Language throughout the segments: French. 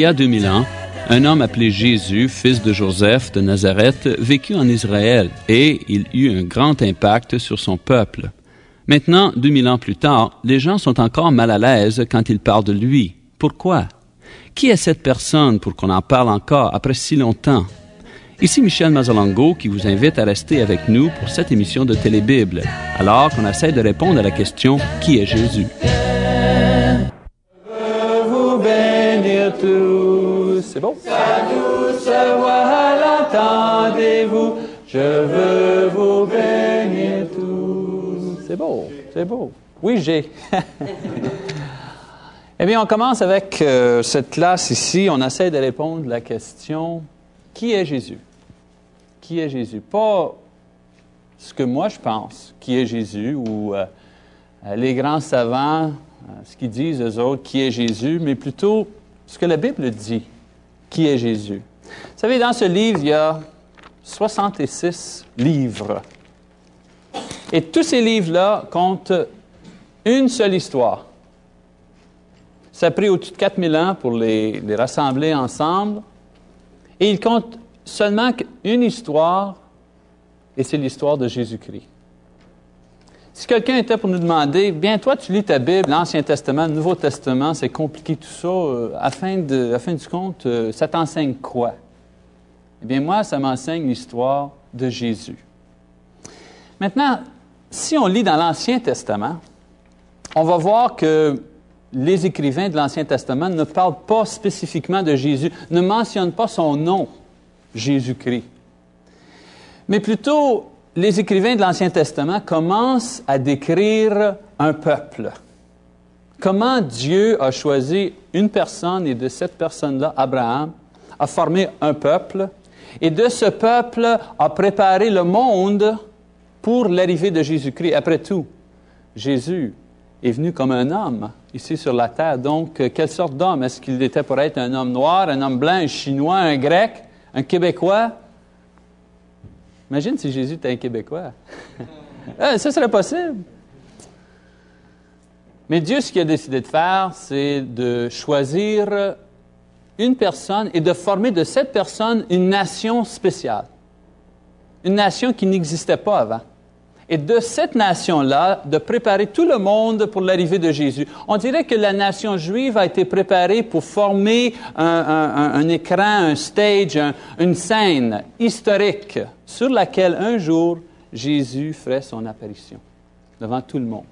Il y a 2000 ans, un homme appelé Jésus, fils de Joseph de Nazareth, vécut en Israël et il eut un grand impact sur son peuple. Maintenant, 2000 ans plus tard, les gens sont encore mal à l'aise quand ils parlent de lui. Pourquoi? Qui est cette personne pour qu'on en parle encore après si longtemps? Ici Michel Mazalango qui vous invite à rester avec nous pour cette émission de Télébible, alors qu'on essaie de répondre à la question Qui est Jésus? C'est bon? Sa douce voix l'entendez-vous? Je veux vous bénir tous. C'est beau, c'est beau. Oui, j'ai. eh bien, on commence avec euh, cette classe ici. On essaie de répondre à la question Qui est Jésus? Qui est Jésus? Pas ce que moi je pense, qui est Jésus, ou euh, les grands savants ce qu'ils disent eux autres, qui est Jésus, mais plutôt ce que la Bible dit, qui est Jésus. Vous savez, dans ce livre, il y a 66 livres. Et tous ces livres-là comptent une seule histoire. Ça a pris au-dessus de 4000 ans pour les, les rassembler ensemble. Et ils comptent seulement une histoire, et c'est l'histoire de Jésus-Christ. Si quelqu'un était pour nous demander, bien toi tu lis ta Bible, l'Ancien Testament, le Nouveau Testament, c'est compliqué tout ça, euh, à, fin de, du compte, euh, ça t'enseigne quoi? Eh bien moi, ça m'enseigne l'histoire de Jésus. Maintenant, si on lit dans l'Ancien Testament, on va voir que les écrivains de l'Ancien Testament ne parlent pas spécifiquement de Jésus, ne mentionnent pas son nom, Jésus-Christ, mais plutôt les écrivains de l'Ancien Testament commencent à décrire un peuple. Comment Dieu a choisi une personne et de cette personne-là, Abraham, a formé un peuple et de ce peuple a préparé le monde pour l'arrivée de Jésus-Christ. Après tout, Jésus est venu comme un homme ici sur la terre. Donc, quelle sorte d'homme? Est-ce qu'il était pour être un homme noir, un homme blanc, un chinois, un grec, un québécois? Imagine si Jésus était un Québécois. Ah, ça serait possible. Mais Dieu, ce qu'il a décidé de faire, c'est de choisir une personne et de former de cette personne une nation spéciale. Une nation qui n'existait pas avant. Et de cette nation-là, de préparer tout le monde pour l'arrivée de Jésus. On dirait que la nation juive a été préparée pour former un, écran, un stage, une scène historique sur laquelle un jour Jésus ferait son apparition devant tout le monde.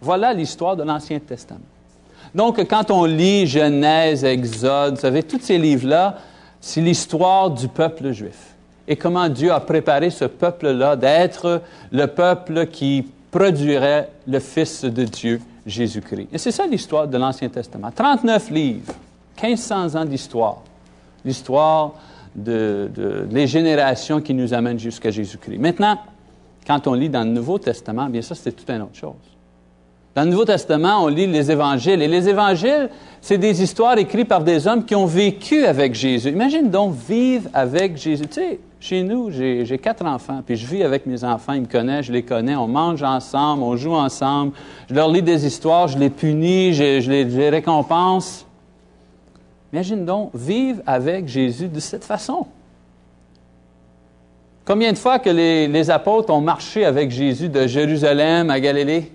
Voilà l'histoire de l'Ancien Testament. Donc, quand on lit Genèse, Exode, vous savez, tous ces livres-là, c'est l'histoire du peuple juif. Et comment Dieu a préparé ce peuple-là d'être le peuple qui produirait le Fils de Dieu, Jésus-Christ. Et c'est ça l'histoire de l'Ancien Testament. 39 livres, 1500 ans d'histoire. L'histoire de, générations qui nous amènent jusqu'à Jésus-Christ. Maintenant, quand on lit dans le Nouveau Testament, bien ça, c'est tout une autre chose. Dans le Nouveau Testament, on lit les évangiles. Et les évangiles, c'est des histoires écrites par des hommes qui ont vécu avec Jésus. Imagine donc vivre avec Jésus. Tu sais, chez nous, j'ai quatre enfants, puis je vis avec mes enfants, ils me connaissent, je les connais, on mange ensemble, on joue ensemble, je leur lis des histoires, je les punis, je, les, récompense. Imagine donc vivre avec Jésus de cette façon. Combien de fois que les, apôtres ont marché avec Jésus de Jérusalem à Galilée?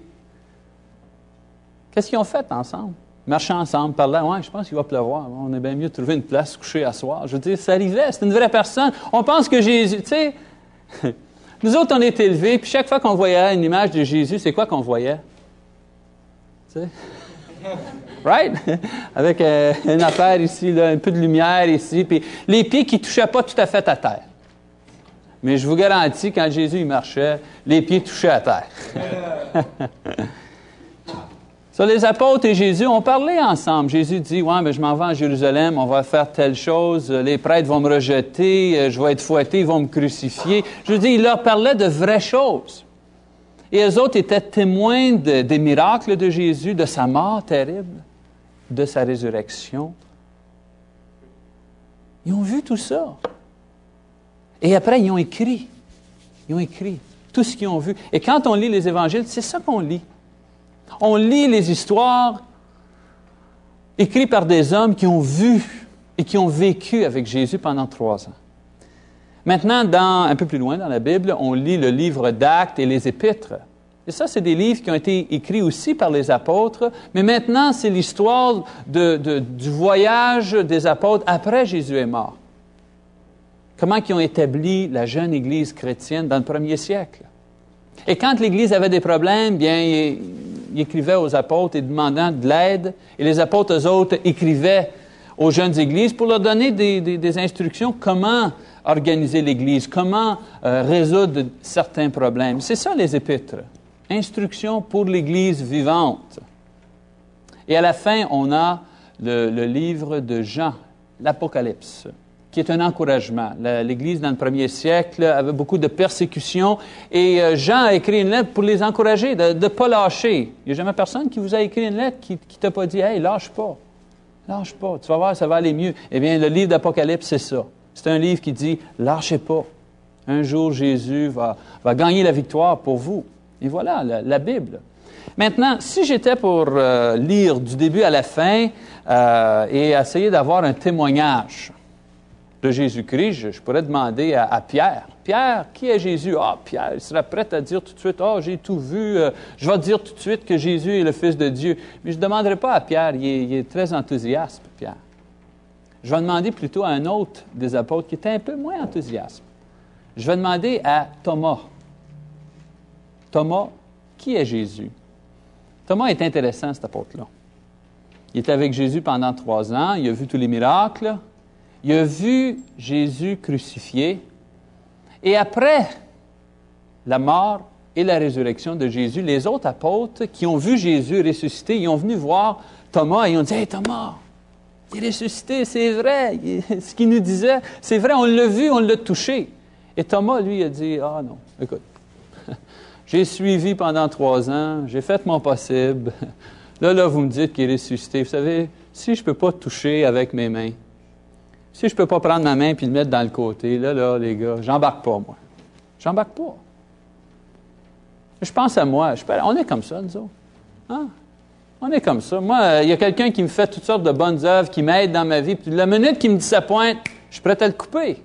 Qu'est-ce qu'ils ont fait ensemble? Marcher ensemble, parler, ouais, je pense qu'il va pleuvoir. On est bien mieux de trouver une place couchée à soir. Je veux dire, ça arrivait, c'est une vraie personne. On pense que Jésus, tu sais, nous autres, on est élevés, puis chaque fois qu'on voyait une image de Jésus, c'est quoi qu'on voyait? Tu sais? right? Avec euh, une affaire ici, un peu de lumière ici, puis les pieds qui ne touchaient pas tout à fait à terre. Mais je vous garantis, quand Jésus marchait, les pieds touchaient à terre. Sur les apôtres et Jésus ont parlé ensemble. Jésus dit, ouais, mais je m'en vais à Jérusalem, on va faire telle chose, les prêtres vont me rejeter, je vais être fouetté, ils vont me crucifier. Je dire, il leur parlait de vraies choses. Et eux autres étaient témoins de, des miracles de Jésus, de sa mort terrible, de sa résurrection. Ils ont vu tout ça. Et après, ils ont écrit. Ils ont écrit tout ce qu'ils ont vu. Et quand on lit les évangiles, c'est ça qu'on lit. On lit les histoires écrit par des hommes qui ont vu et qui ont vécu avec Jésus pendant trois ans. Maintenant, un peu plus loin dans la Bible, on lit le livre d'Actes et les Épîtres. Et ça, c'est des livres qui ont été écrits aussi par les apôtres, mais maintenant, c'est l'histoire du voyage des apôtres après Jésus est mort. Comment ils ont établi la jeune Église chrétienne dans le premier siècle. Et quand l'Église avait des problèmes, bien, ils, écrivaient aux apôtres et demandant de l'aide, et les apôtres, eux autres, écrivaient aux jeunes églises pour leur donner des, instructions comment organiser l'Église, comment euh, résoudre certains problèmes. C'est ça les épîtres. Instructions pour l'Église vivante. Et à la fin, on a le livre de Jean, l'Apocalypse qui est un encouragement. L'Église, dans le premier siècle, avait beaucoup de persécutions et euh, Jean a écrit une lettre pour les encourager de ne pas lâcher. Il n'y a jamais personne qui vous a écrit une lettre qui ne t'a pas dit Hey, lâche pas. Lâche pas. Tu vas voir, ça va aller mieux. Eh bien, le livre d'Apocalypse, c'est ça. C'est un livre qui dit Lâchez pas. Un jour, Jésus va, va gagner la victoire pour vous. Et voilà, la, Bible. Maintenant, si j'étais pour euh, lire du début à la fin euh, et essayer d'avoir un témoignage, Jésus-Christ, je, pourrais demander à, Pierre, Pierre, qui est Jésus? Ah, Pierre, il serait prêt à dire tout de suite, ah, j'ai tout vu, euh, je vais dire tout de suite que Jésus est le Fils de Dieu. Mais je ne demanderai pas à Pierre, il est, très enthousiaste, Pierre. Je vais demander plutôt à un autre des apôtres qui était un peu moins enthousiaste. Je vais demander à Thomas. Thomas, qui est Jésus? Thomas est intéressant, cet apôtre-là. Il était avec Jésus pendant trois ans, il a vu tous les miracles, il a vu Jésus crucifié. Et après la mort et la résurrection de Jésus, les autres apôtres qui ont vu Jésus ressuscité, ils ont venu voir Thomas et ils ont dit Hey Thomas, il est ressuscité, c'est vrai. Ce qu'il nous disait, c'est vrai, on l'a vu, on l'a touché. Et Thomas, lui, a dit Ah non, écoute, j'ai suivi pendant trois ans, j'ai fait mon possible. Là, là, vous me dites qu'il est ressuscité. Vous savez, si je ne peux pas toucher avec mes mains, si je ne peux pas prendre ma main et le mettre dans le côté, là, là, les gars, j'embarque pas, moi. J'embarque pas. Je pense à moi. on est comme ça, nous autres. Hein? On est comme ça. Moi, il y a quelqu'un qui me fait toutes sortes de bonnes œuvres, qui m'aide dans ma vie, puis la minute qu'il me dit sa pointe, je suis prêt à le couper.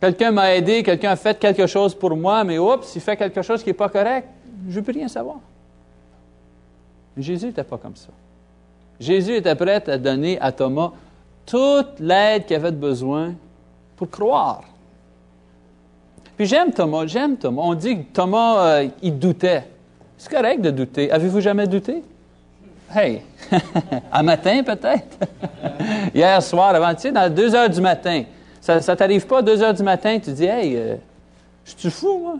Quelqu'un m'a aidé, quelqu'un a fait quelque chose pour moi, mais oups, il fait quelque chose qui n'est pas correct, je ne peux rien savoir. Mais Jésus n'était pas comme ça. Jésus était prêt à donner à Thomas toute l'aide qu'il avait besoin pour croire. Puis j'aime Thomas, j'aime Thomas. On dit que Thomas, euh, il doutait. C'est correct de douter. Avez-vous jamais douté? Hey, un matin peut-être? Hier soir, avant-hier, dans 2 heures du matin. Ça ne t'arrive pas à 2 heures du matin, tu dis, hey, euh, je suis fou, moi?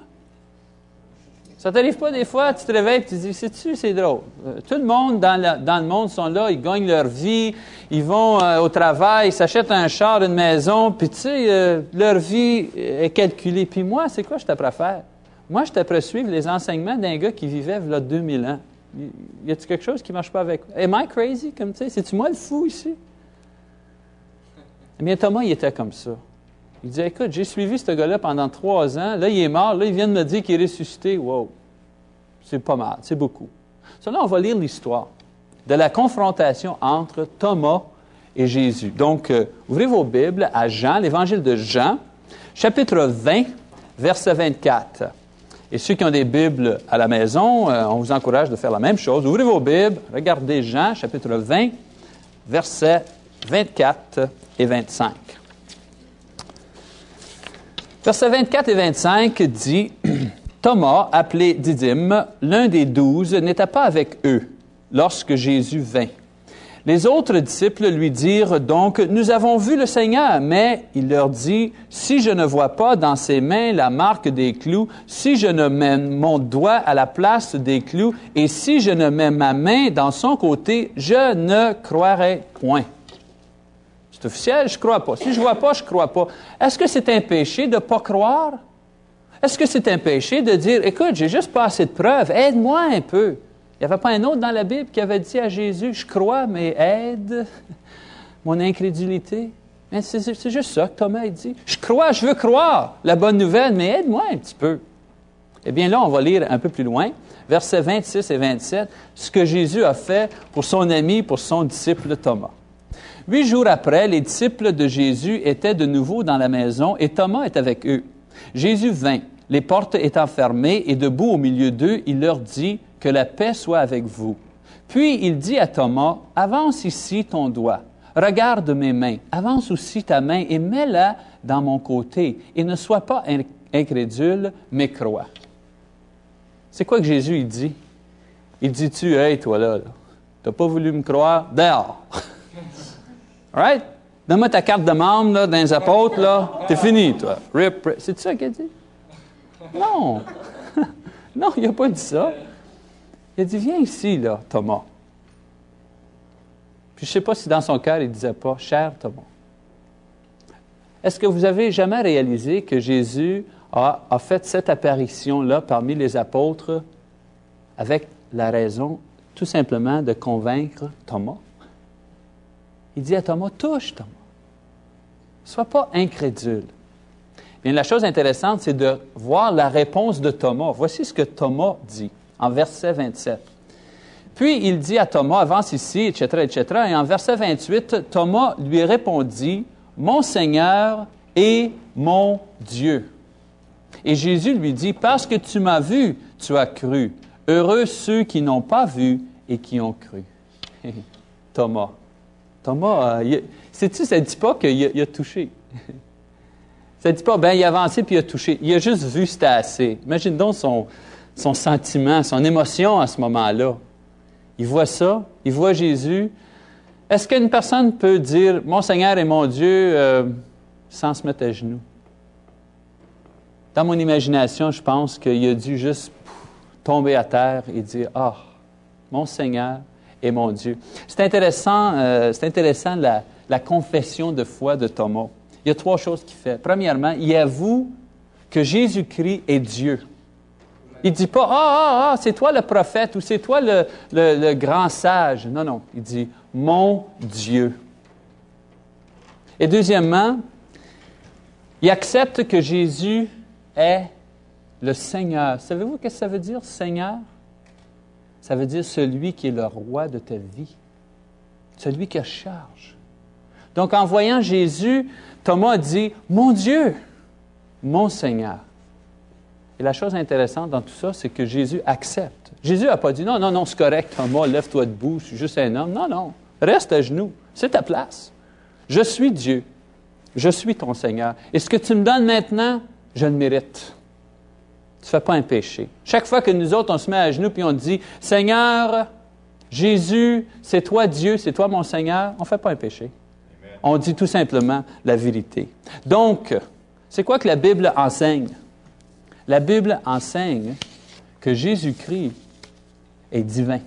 Ça t'arrive pas des fois, tu te réveilles et tu te dis, c'est-tu, c'est drôle. Euh, tout le monde dans, le monde sont là, ils gagnent leur vie, ils vont euh, au travail, ils s'achètent un char, une maison, puis tu sais, euh, leur vie est calculée. Puis moi, c'est quoi je t'apprends à faire? Moi, je t'apprends à suivre les enseignements d'un gars qui vivait il y a 2000 ans. Y a-t-il quelque chose qui ne marche pas avec moi? Am I crazy, comme tu sais? C'est-tu moi le fou ici? Eh bien, Thomas, il était comme ça. Il dit, écoute, j'ai suivi ce gars-là pendant trois ans. Là, il est mort. Là, il vient de me dire qu'il est ressuscité. Wow. C'est pas mal. C'est beaucoup. Là, on va lire l'histoire de la confrontation entre Thomas et Jésus. Donc, euh, ouvrez vos Bibles à Jean, l'évangile de Jean, chapitre 20, verset 24. Et ceux qui ont des Bibles à la maison, euh, on vous encourage de faire la même chose. Ouvrez vos Bibles, regardez Jean, chapitre 20, versets 24 et 25. Versets 24 et 25 dit, Thomas, appelé Didyme, l'un des douze, n'était pas avec eux lorsque Jésus vint. Les autres disciples lui dirent donc, Nous avons vu le Seigneur, mais il leur dit, Si je ne vois pas dans ses mains la marque des clous, si je ne mets mon doigt à la place des clous, et si je ne mets ma main dans son côté, je ne croirai point officiel, je ne crois pas. Si je ne vois pas, je ne crois pas. Est-ce que c'est un péché de ne pas croire? Est-ce que c'est un péché de dire, écoute, j'ai juste pas assez de preuves, aide-moi un peu? Il n'y avait pas un autre dans la Bible qui avait dit à Jésus, je crois, mais aide mon incrédulité. C'est juste ça que Thomas a dit. Je crois, je veux croire la bonne nouvelle, mais aide-moi un petit peu. Eh bien là, on va lire un peu plus loin, versets 26 et 27, ce que Jésus a fait pour son ami, pour son disciple Thomas. Huit jours après, les disciples de Jésus étaient de nouveau dans la maison et Thomas est avec eux. Jésus vint, les portes étant fermées et debout au milieu d'eux, il leur dit, Que la paix soit avec vous. Puis il dit à Thomas, Avance ici ton doigt, regarde mes mains, avance aussi ta main et mets-la dans mon côté, et ne sois pas incrédule, mais crois. C'est quoi que Jésus il dit? Il dit-tu, hey, toi là, là t'as pas voulu me croire? Dehors! Right? Donne-moi ta carte de membre là, dans les apôtres, là. T'es fini, toi. Rip, rip. C'est ça qu'il a dit? Non. non, il n'a pas dit ça. Il a dit, viens ici, là, Thomas. Puis je ne sais pas si dans son cœur, il ne disait pas, cher Thomas. Est-ce que vous avez jamais réalisé que Jésus a, a fait cette apparition-là parmi les apôtres avec la raison tout simplement de convaincre Thomas? Il dit à Thomas, touche Thomas. Sois pas incrédule. Bien, la chose intéressante, c'est de voir la réponse de Thomas. Voici ce que Thomas dit en verset 27. Puis il dit à Thomas, avance ici, etc., etc. Et en verset 28, Thomas lui répondit, Mon Seigneur et mon Dieu. Et Jésus lui dit, Parce que tu m'as vu, tu as cru. Heureux ceux qui n'ont pas vu et qui ont cru. Thomas. Thomas, euh, sais-tu, ça ne dit pas qu'il a, touché? ça ne dit pas, ben, il a avancé puis il a touché. Il a juste vu c'était assez. Imagine donc son, sentiment, son émotion à ce moment-là. Il voit ça, il voit Jésus. Est-ce qu'une personne peut dire, mon Seigneur et mon Dieu, euh, sans se mettre à genoux? Dans mon imagination, je pense qu'il a dû juste tomber à terre et dire, ah, mon Seigneur et mon Dieu. C'est intéressant, euh, c'est intéressant la, confession de foi de Thomas. Il y a trois choses qu'il fait. Premièrement, il avoue que Jésus-Christ est Dieu. Il dit pas, ah, ah, ah, c'est toi le prophète ou c'est toi le, le, le, grand sage. Non, non. Il dit, mon Dieu. Et deuxièmement, il accepte que Jésus est le Seigneur. Savez-vous ce que ça veut dire, Seigneur? Ça veut dire celui qui est le roi de ta vie, celui qui a charge. Donc en voyant Jésus, Thomas dit, Mon Dieu, mon Seigneur. Et la chose intéressante dans tout ça, c'est que Jésus accepte. Jésus n'a pas dit, non, non, non, c'est correct, Thomas, lève-toi debout, je suis juste un homme. Non, non, reste à genoux, c'est ta place. Je suis Dieu, je suis ton Seigneur. Et ce que tu me donnes maintenant, je le mérite tu ne fais pas un péché. Chaque fois que nous autres, on se met à genoux puis on dit Seigneur, Jésus, c'est toi Dieu, c'est toi mon Seigneur, on ne fait pas un péché. On dit tout simplement la vérité. Donc, c'est quoi que la Bible enseigne? La Bible enseigne que Jésus-Christ est divin.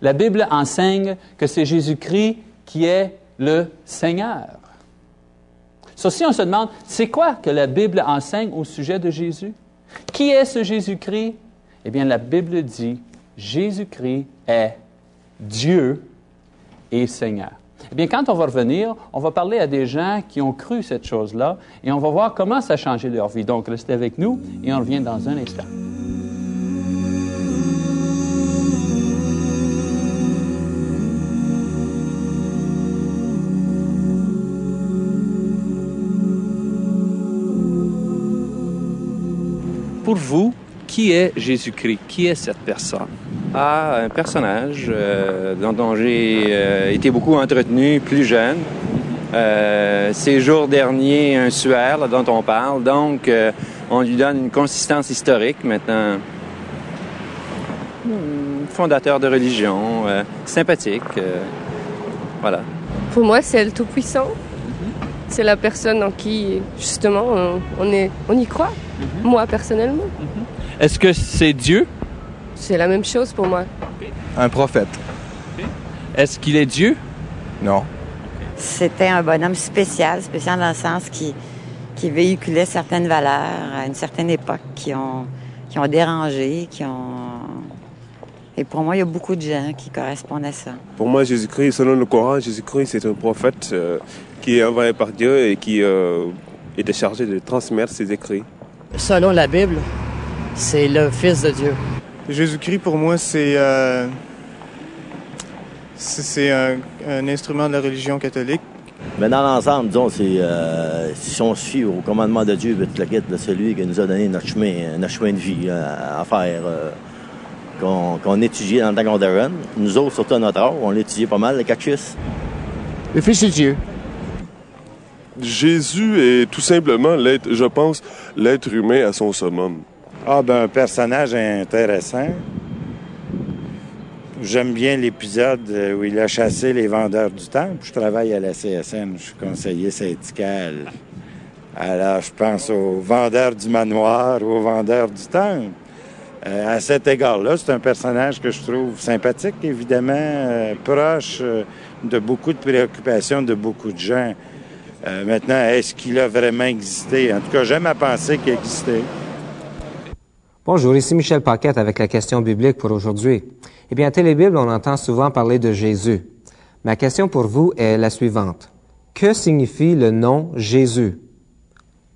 La Bible enseigne que c'est Jésus-Christ qui est le Seigneur. Ceci, on se demande, c'est quoi que la Bible enseigne au sujet de Jésus? Qui est ce Jésus-Christ? Eh bien, la Bible dit, Jésus-Christ est Dieu et Seigneur. Eh bien, quand on va revenir, on va parler à des gens qui ont cru cette chose-là et on va voir comment ça a changé leur vie. Donc, restez avec nous et on revient dans un instant. Pour vous, qui est Jésus-Christ? Qui est cette personne? Ah, un personnage euh, dont, j'ai euh, été beaucoup entretenu plus jeune. Euh, ces jours derniers, un suaire dont on parle. Donc, euh, on lui donne une consistance historique maintenant. Hmm, fondateur de religion, sympathique. voilà. Pour moi, c'est le Tout-Puissant. C'est la personne en qui, justement, on, est, on y croit. Mhm. Moi, personnellement. Mhm. Est-ce que c'est Dieu? C'est la même chose pour moi. Un prophète. Est-ce qu'il est Dieu? Non. C'était un bonhomme spécial, spécial dans le sens qui, qui véhiculait certaines valeurs à une certaine époque qui ont, qui ont dérangé, qui ont... Et pour moi, il y a beaucoup de gens qui correspondent à ça. Pour moi, Jésus-Christ, selon le Coran, Jésus-Christ, c'est un prophète euh, qui est envoyé par Dieu et qui euh, était chargé de transmettre ses écrits. Selon la Bible, c'est le Fils de Dieu. Jésus-Christ, pour moi, c'est euh, c'est un, un instrument de la religion catholique. Mais dans l'ensemble, disons, c'est, euh, si on se fie au commandement de Dieu, toute la quête, c'est lui qui nous a donné notre chemin, notre chemin de vie euh, à faire, euh, qu'on, qu'on étudiait dans le temps qu'on. Nous autres, surtout à notre âge, on l'étudiait pas mal, le catechisme. Le Fils de Dieu. Jésus est tout simplement, l'être, je pense, l'être humain à son summum. Ah, ben, un personnage intéressant. J'aime bien l'épisode où il a chassé les vendeurs du temple. Je travaille à la CSN, je suis conseiller syndical. Alors, je pense aux vendeurs du manoir ou aux vendeurs du temple. Euh, à cet égard-là, c'est un personnage que je trouve sympathique, évidemment, euh, proche euh, de beaucoup de préoccupations de beaucoup de gens. Euh, maintenant, est-ce qu'il a vraiment existé? En tout cas, j'aime à penser qu'il existait. Bonjour, ici Michel Paquette avec la question biblique pour aujourd'hui. Eh bien, à Télébible, on entend souvent parler de Jésus. Ma question pour vous est la suivante. Que signifie le nom Jésus?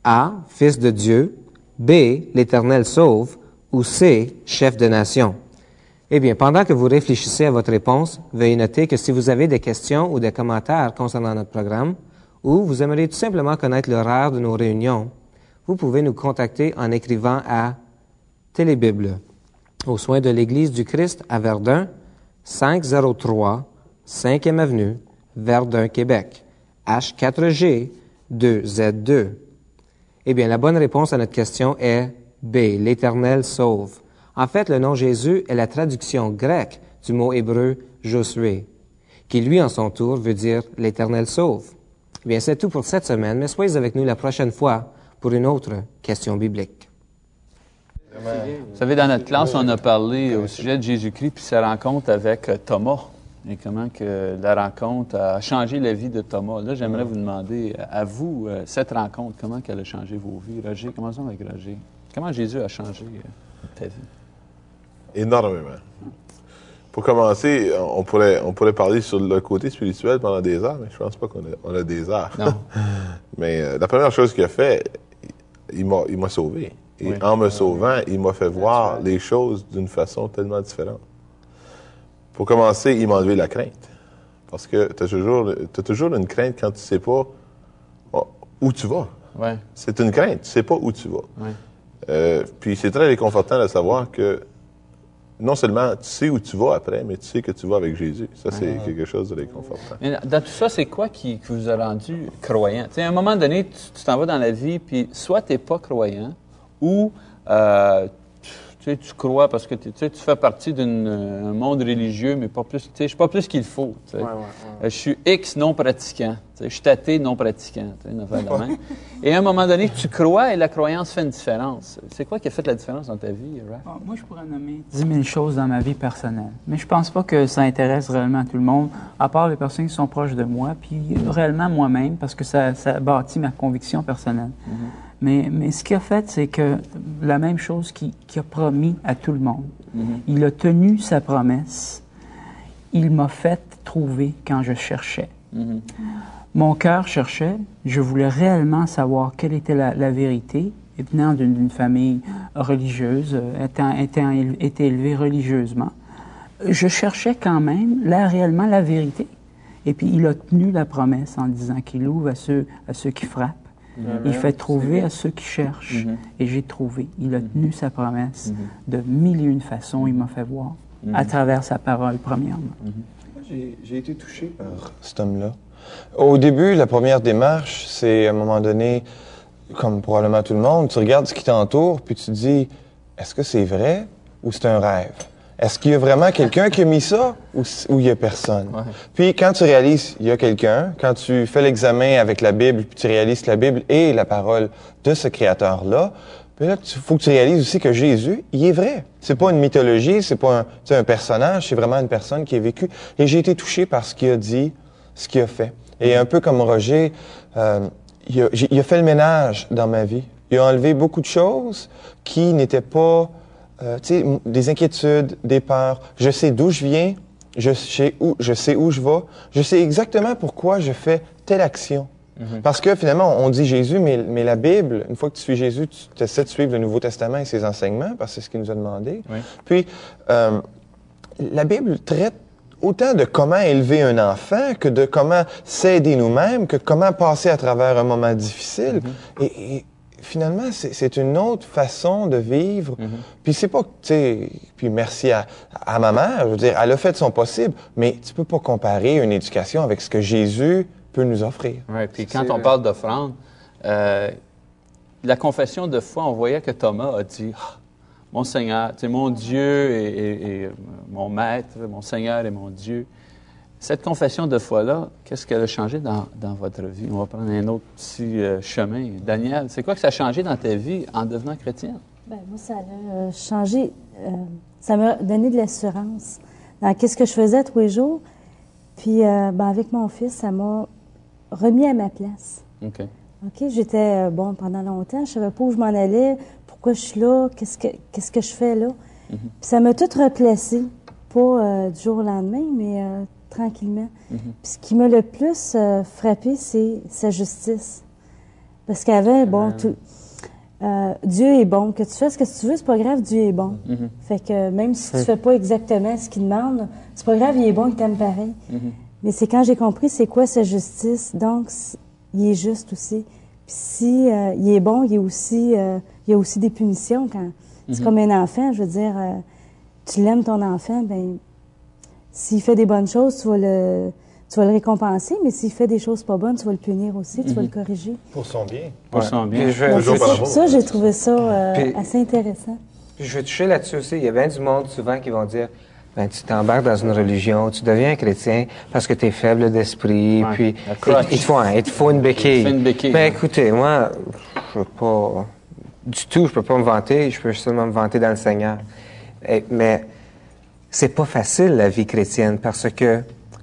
A, Fils de Dieu, B, l'Éternel sauve, ou C, chef de nation? Eh bien, pendant que vous réfléchissez à votre réponse, veuillez noter que si vous avez des questions ou des commentaires concernant notre programme, ou vous aimeriez tout simplement connaître l'horaire de nos réunions, vous pouvez nous contacter en écrivant à Télébible, aux soins de l'Église du Christ à Verdun, 503 5e Avenue, Verdun, Québec, H4G 2Z2. Eh bien, la bonne réponse à notre question est B, l'Éternel sauve. En fait, le nom Jésus est la traduction grecque du mot hébreu Josué, qui lui, en son tour, veut dire l'Éternel sauve. Eh bien, c'est tout pour cette semaine, mais soyez avec nous la prochaine fois pour une autre question biblique. Vous savez, dans notre classe, on a parlé au sujet de Jésus-Christ puis sa rencontre avec euh, Thomas et comment que la rencontre a changé la vie de Thomas. Là, j'aimerais vous demander, à vous, euh, cette rencontre, comment qu'elle a changé vos vies? Roger, commençons avec Roger. Comment Jésus a changé euh, ta vie? Énormément. Pour commencer, on pourrait, on pourrait parler sur le côté spirituel pendant des heures, mais je pense pas qu'on a, on a des heures. Non. mais euh, la première chose qu'il a fait, il m'a, il m'a sauvé. Et Oui. en me sauvant, il m'a fait voir les choses d'une façon tellement différente. Pour commencer, il m'a enlevé la crainte. Parce que tu as toujours, t'as toujours une crainte quand tu sais pas oh, où tu vas. Ouais. C'est une crainte, tu sais pas où tu vas. Ouais. Euh, puis c'est très réconfortant de savoir que non seulement tu sais où tu vas après, mais tu sais que tu vas avec Jésus. Ça, c'est quelque chose de réconfortant. Mais dans tout ça, c'est quoi qui, qui vous a rendu croyant? Tu sais, à un moment donné, tu tu t'en vas dans la vie, puis soit tu n'es pas croyant, ou euh, tu, sais, tu crois parce que tu tu sais, tu fais partie d'un monde religieux, mais pas plus. Tu sais, je suis pas plus qu'il faut. tu sais. Euh, je suis X non pratiquant. tu sais, Je suis athée non pratiquant. tu sais, une affaire de même. Et à un moment donné, tu crois et la croyance fait une différence. C'est quoi qui a fait la différence dans ta vie, Raph? Ah, moi, je pourrais nommer 10 000 choses dans ma vie personnelle. Mais je pense pas que ça intéresse réellement tout le monde, à part les personnes qui sont proches de moi, puis réellement moi-même, parce que ça, ça bâtit ma conviction personnelle. Mais, mais ce qu'il a fait, c'est que la même chose qu'il a promis à tout le monde. Il a tenu sa promesse. Il m'a fait trouver quand je cherchais. Mon cœur cherchait, je voulais réellement savoir quelle était la, la vérité. Et venant d'une famille religieuse, euh, étant, élevé religieusement, je cherchais quand même là, réellement la vérité. Et puis il a tenu la promesse en disant qu'il ouvre à ceux, à ceux qui frappent. Amen. Il fait trouver à ceux qui cherchent. Mhm. Et j'ai trouvé. Il a tenu sa promesse de mille et une façons. Il m'a fait voir Mhm. à travers sa parole, premièrement. J'ai j'ai été touché par cet homme-là. Au début, la première démarche, c'est à un moment donné, comme probablement tout le monde, tu regardes ce qui t'entoure, puis tu te dis, est-ce que c'est vrai ou c'est un rêve? Est-ce qu'il y a vraiment quelqu'un qui a mis ça ou il y a personne? Puis quand tu réalises il y a quelqu'un, quand tu fais l'examen avec la Bible, puis tu réalises que la Bible est la parole de ce créateur-là, puis là, il faut que tu réalises aussi que Jésus, il est vrai. C'est pas une mythologie, c'est pas un, personnage, c'est vraiment une personne qui a vécu. Et j'ai été touché par ce qu'il a dit, ce qu'il a fait. Et un peu comme Roger, euh, il, a, j'ai- il a fait le ménage dans ma vie. Il a enlevé beaucoup de choses qui n'étaient pas, euh, des inquiétudes, des peurs. Je sais d'où je viens, je sais où, je sais où je vais, je sais exactement pourquoi je fais telle action. Mhm. Parce que finalement, on dit Jésus, mais, mais la Bible, une fois que tu suis Jésus, tu essaies de suivre le Nouveau Testament et ses enseignements, parce que c'est ce qu'il nous a demandé. Oui. Puis, euh, la Bible traite autant de comment élever un enfant que de comment s'aider nous-mêmes, que comment passer à travers un moment difficile. et, et finalement, c'est une autre façon de vivre. Puis c'est pas, tu sais, puis merci à, à ma mère, je veux dire, elle a fait de son possible, mais tu peux pas comparer une éducation avec ce que Jésus peut nous offrir. Ouais, puis quand on parle d'offrande, euh, la confession de foi, on voyait que Thomas a dit Ah, Mon Seigneur, tu sais, mon Dieu et, et- et, mon Maître, mon Seigneur et mon Dieu. Cette confession de foi-là, qu'est-ce qu'elle a changé dans, dans votre vie? On va prendre un autre petit euh, chemin. Daniel, c'est quoi que ça a changé dans ta vie en devenant chrétienne? Ben, moi, ça a euh, changé. euh, ça m'a donné de l'assurance dans qu'est-ce que je faisais tous les jours. Puis, euh, ben, avec mon fils, ça m'a remis à ma place. OK. OK? J'étais, bon, pendant longtemps, je savais pas où je m'en allais, pourquoi je suis là, qu'est-ce que, qu'est-ce que je fais là. Puis ça m'a tout replacé. Pas du jour au lendemain, mais tranquillement. Puis ce qui m'a le plus euh, frappé, c'est sa justice. Parce qu'avant, bon, tout- euh, Dieu est bon. Que tu fasses ce que tu veux, c'est pas grave, Dieu est bon. Mhm. Fait que même si tu fais pas exactement ce qu'il demande, c'est pas grave, il est bon, il t'aime pareil. Mhm. Mais c'est quand j'ai compris c'est quoi sa justice, donc il est juste aussi. Puis si euh, il est bon, il est aussi, il y a aussi des punitions quand. C'est Mhm. comme un enfant, je veux dire, tu l'aimes ton enfant, ben s'il fait des bonnes choses, tu vas le, tu vas le récompenser, mais s'il fait des choses pas bonnes, tu vas le punir aussi, tu vas Mhm. le corriger. Pour son bien. Pour son bien. Puis je vais- Donc, ça, j'ai trouvé ça euh, Puis- assez intéressant. Puis je vais toucher là-dessus aussi. Il y a bien du monde souvent qui vont dire ben, tu t'embarques dans une religion, tu deviens chrétien parce que tu es faible d'esprit, Ouais, puis il, te faut, il te faut une béquille. Il te faut une béquille, Mais ouais. écoutez, moi, je peux pas du tout, je peux pas me vanter, je peux seulement me vanter dans le Seigneur. Et- mais c'est pas facile la vie chrétienne parce que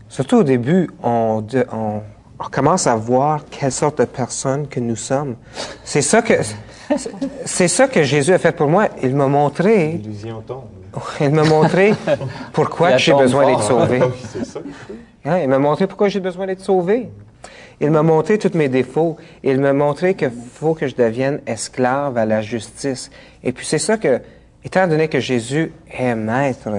surtout au début, on, on, on commence à voir quelle sorte de personne que nous sommes. C'est ça que c'est- ça que Jésus a fait pour moi. Il m'a montré. L'illusion tombe. Il m'a montré pourquoi j'ai besoin d'être sauvé. Hein, il m'a montré pourquoi j'ai besoin d'être sauvé. Il m'a montré tous mes défauts. Il m'a montré qu'il faut que je devienne esclave à la justice. Et puis c'est ça que, étant donné que Jésus est maître,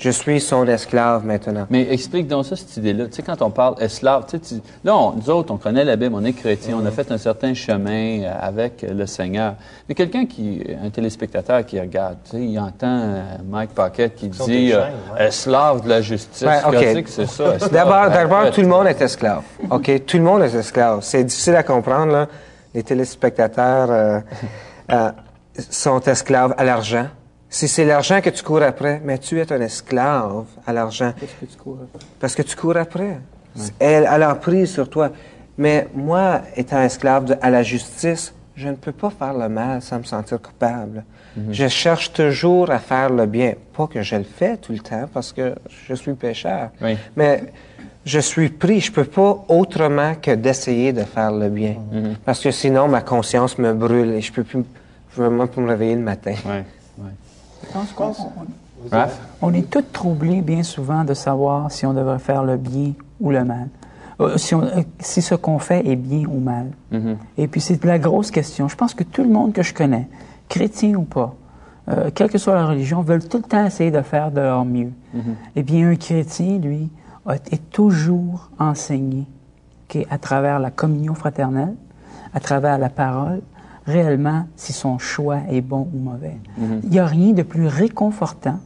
je suis son esclave maintenant. Mais explique donc ça, cette idée-là. Tu sais, quand on parle esclave, tu sais, tu- là, on- nous autres, on connaît la Bible, on est chrétiens, on a fait un certain chemin euh, avec le Seigneur. Mais quelqu'un qui, un téléspectateur qui regarde, tu sais, il entend euh, Mike Paquette qui dit euh, chaînes, ouais. esclave de la justice. Ouais, OK. Qu'est-ce que c'est ça? esclave? D'abord, d'abord, tout le monde est esclave. OK? Tout le monde est esclave. C'est difficile à comprendre, là. Les téléspectateurs euh, euh, sont esclaves à l'argent. Si c'est l'argent que tu cours après, mais tu es un esclave à l'argent. Qu'est-ce que tu cours après? Parce que tu cours après. Elle, elle a prise sur toi. Mais moi, étant esclave de- à la justice, je ne peux pas faire le mal sans me sentir coupable. Mhm. Je cherche toujours à faire le bien. Pas que je le fais tout le temps parce que je suis pécheur. Oui. Mais je suis pris. Je peux pas autrement que d'essayer de faire le bien. Mhm. Parce que sinon, ma conscience me brûle et je peux plus, je veux même pas me réveiller le matin. Je pense qu'on Raph? on est tous troublés bien souvent de savoir si on devrait faire le bien ou le mal. Euh, si, on- euh, si ce qu'on fait est bien ou mal. Mhm. Et puis c'est la grosse question. Je pense que tout le monde que je connais, chrétien ou pas, euh, quelle que soit la religion, veulent tout le temps essayer de faire de leur mieux. Mhm. Eh bien, un chrétien, lui, a- est toujours enseigné qu'à travers la communion fraternelle, à travers la parole, réellement si son choix est bon ou mauvais. Mhm. Il n'y a rien de plus réconfortant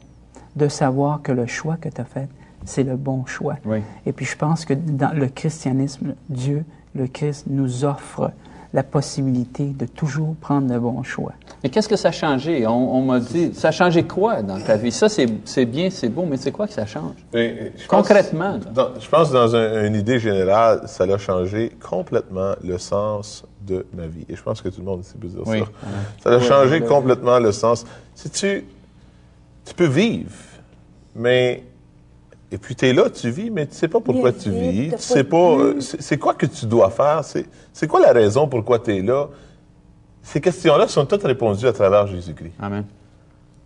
de savoir que le choix que tu as fait, c'est le bon choix. Oui. Et puis je pense que dans le christianisme, Dieu, le Christ, nous offre la possibilité de toujours prendre le bon choix. Mais qu'est-ce que ça a changé? On, on m'a dit, ça a changé quoi dans ta vie? Ça, c'est c'est bien, c'est beau, mais c'est quoi que ça change? Je Concrètement, dans- je pense que dans un- une idée générale, ça a changé complètement le sens de ma vie. Et je pense que tout le monde ici peut dire Oui. ça. Ça a Oui, changé oui. complètement le sens. Si tu, tu peux vivre, mais et puis tu es là, tu vis, mais tu sais pas pourquoi tu vis. Tu sais pas. euh, C'est c'est quoi que tu dois faire? C'est c'est quoi la raison pourquoi tu es là? Ces questions-là sont toutes répondues à travers Jésus-Christ. Amen.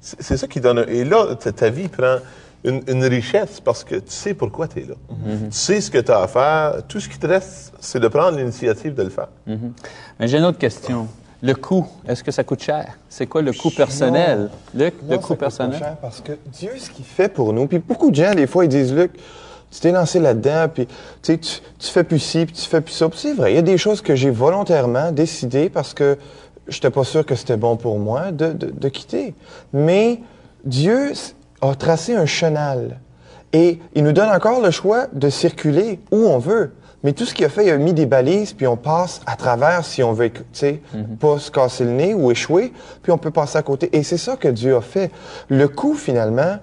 C'est ça qui donne. un- Et là, ta, vie prend. une, une richesse parce que tu sais pourquoi tu es là. Mhm. Tu sais ce que tu as à faire. Tout ce qui te reste, c'est de prendre l'initiative de le faire. Mhm. Mais j'ai une autre question. Le coût, est-ce que ça coûte cher? C'est quoi le coût personnel? Luc, Non, le ça coût coûte pas personnel? cher parce que Dieu, ce qu'il fait pour nous, puis beaucoup de gens, des fois, ils disent, Luc, tu t'es lancé là-dedans, puis tu, tu, fais plus ci, puis tu fais plus ça. C'est vrai, il y a des choses que j'ai volontairement décidé parce que j'étais pas sûr que c'était bon pour moi de, de, de quitter. Mais Dieu a tracé un chenal et il nous donne encore le choix de circuler où on veut. Mais tout ce qu'il a fait, il a mis des balises, puis on passe à travers si on veut, tu sais, pas se casser le nez ou échouer, puis on peut passer à côté. Et c'est ça que Dieu a fait. Le coût, finalement,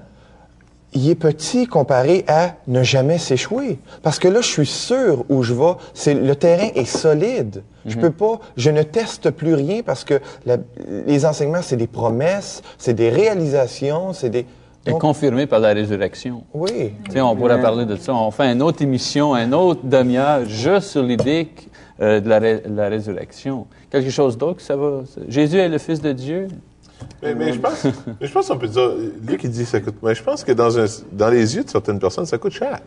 il est petit comparé à ne jamais s'échouer. Parce que là, je suis sûr où je vais. C'est, le terrain est solide. Je peux pas, je ne teste plus rien parce que la- les enseignements, c'est des promesses, c'est des réalisations, c'est des... Et Donc, confirmé par la résurrection. oui. Tu sais, on pourrait parler de ça. On fait une autre émission, une autre demi-heure, juste sur l'idée que, euh, de la, ré- la résurrection. Quelque chose d'autre, ça va? Jésus est le Fils de Dieu? Mais, mais je pense, mais je pense qu'on peut dire, lui qui dit que ça coûte, mais je pense que dans, un, dans les yeux de certaines personnes, ça coûte cher.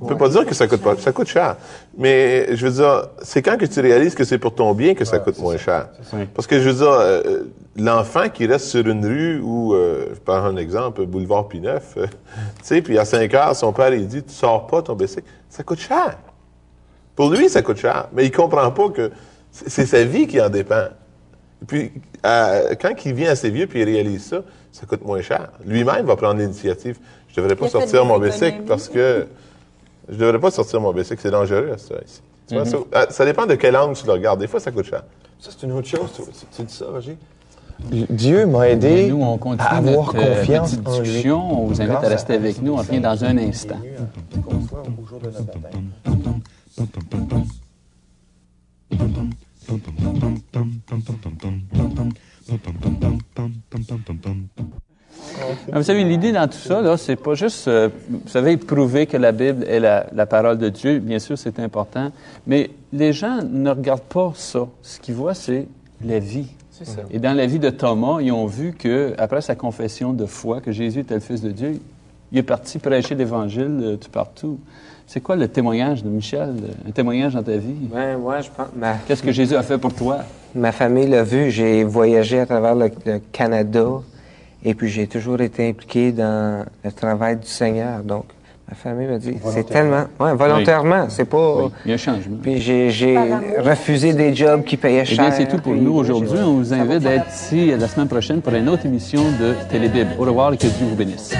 On peut pas dire que ça coûte pas, ça coûte cher. Mais je veux dire, c'est quand que tu réalises que c'est pour ton bien que ça coûte moins cher? Parce que je veux dire, euh, l'enfant qui reste sur une rue ou, euh, je prends un exemple, boulevard Pineuf, euh, tu sais, puis à 5 heures, son père il dit, tu sors pas ton bicycle, ça coûte cher. Pour lui, ça coûte cher, mais il comprend pas que c'est sa vie qui en dépend. Et puis, quand il vient assez vieux puis il réalise ça, ça coûte moins cher. Lui-même va prendre l'initiative. Je devrais pas sortir mon bicycle parce que je devrais pas sortir mon bicycle, c'est dangereux ça ici. Tu vois, Mhm. ça, ah, ça dépend de quel angle tu le regardes. Des fois, ça coûte cher. Ça, c'est une autre chose. Tu, tu- tu dis ça, Roger? Dieu m'a aidé nous, on continue à avoir notre euh, confiance petite en lui. discussion. On vous invite Grâce à rester avec nous. On revient dans un instant. Ah, Vous savez, l'idée dans tout ça, là, c'est pas juste, euh, vous savez, prouver que la Bible est la, la parole de Dieu. Bien sûr, c'est important. Mais les gens ne regardent pas ça. Ce qu'ils voient, c'est la vie. Ça. Et dans la vie de Thomas, ils ont vu que après sa confession de foi, que Jésus était le Fils de Dieu, il est parti prêcher l'Évangile euh, tout partout. C'est quoi le témoignage de Michel? Un témoignage dans ta vie? Ben, moi, je pense. ma- Qu'est-ce que Jésus a fait pour toi? Ma famille l'a vu. J'ai voyagé à travers le, le Canada et puis j'ai toujours été impliqué dans le travail du Seigneur. Donc, ma famille m'a dit, c'est tellement. Oui, volontairement. C'est pas. Oui, il y a un changement. Puis j'ai refusé des jobs qui payaient Eh cher. bien, c'est tout pour nous aujourd'hui. On vous invite d'être ici la semaine prochaine pour une autre émission de Télébible. Au revoir et que Dieu vous bénisse.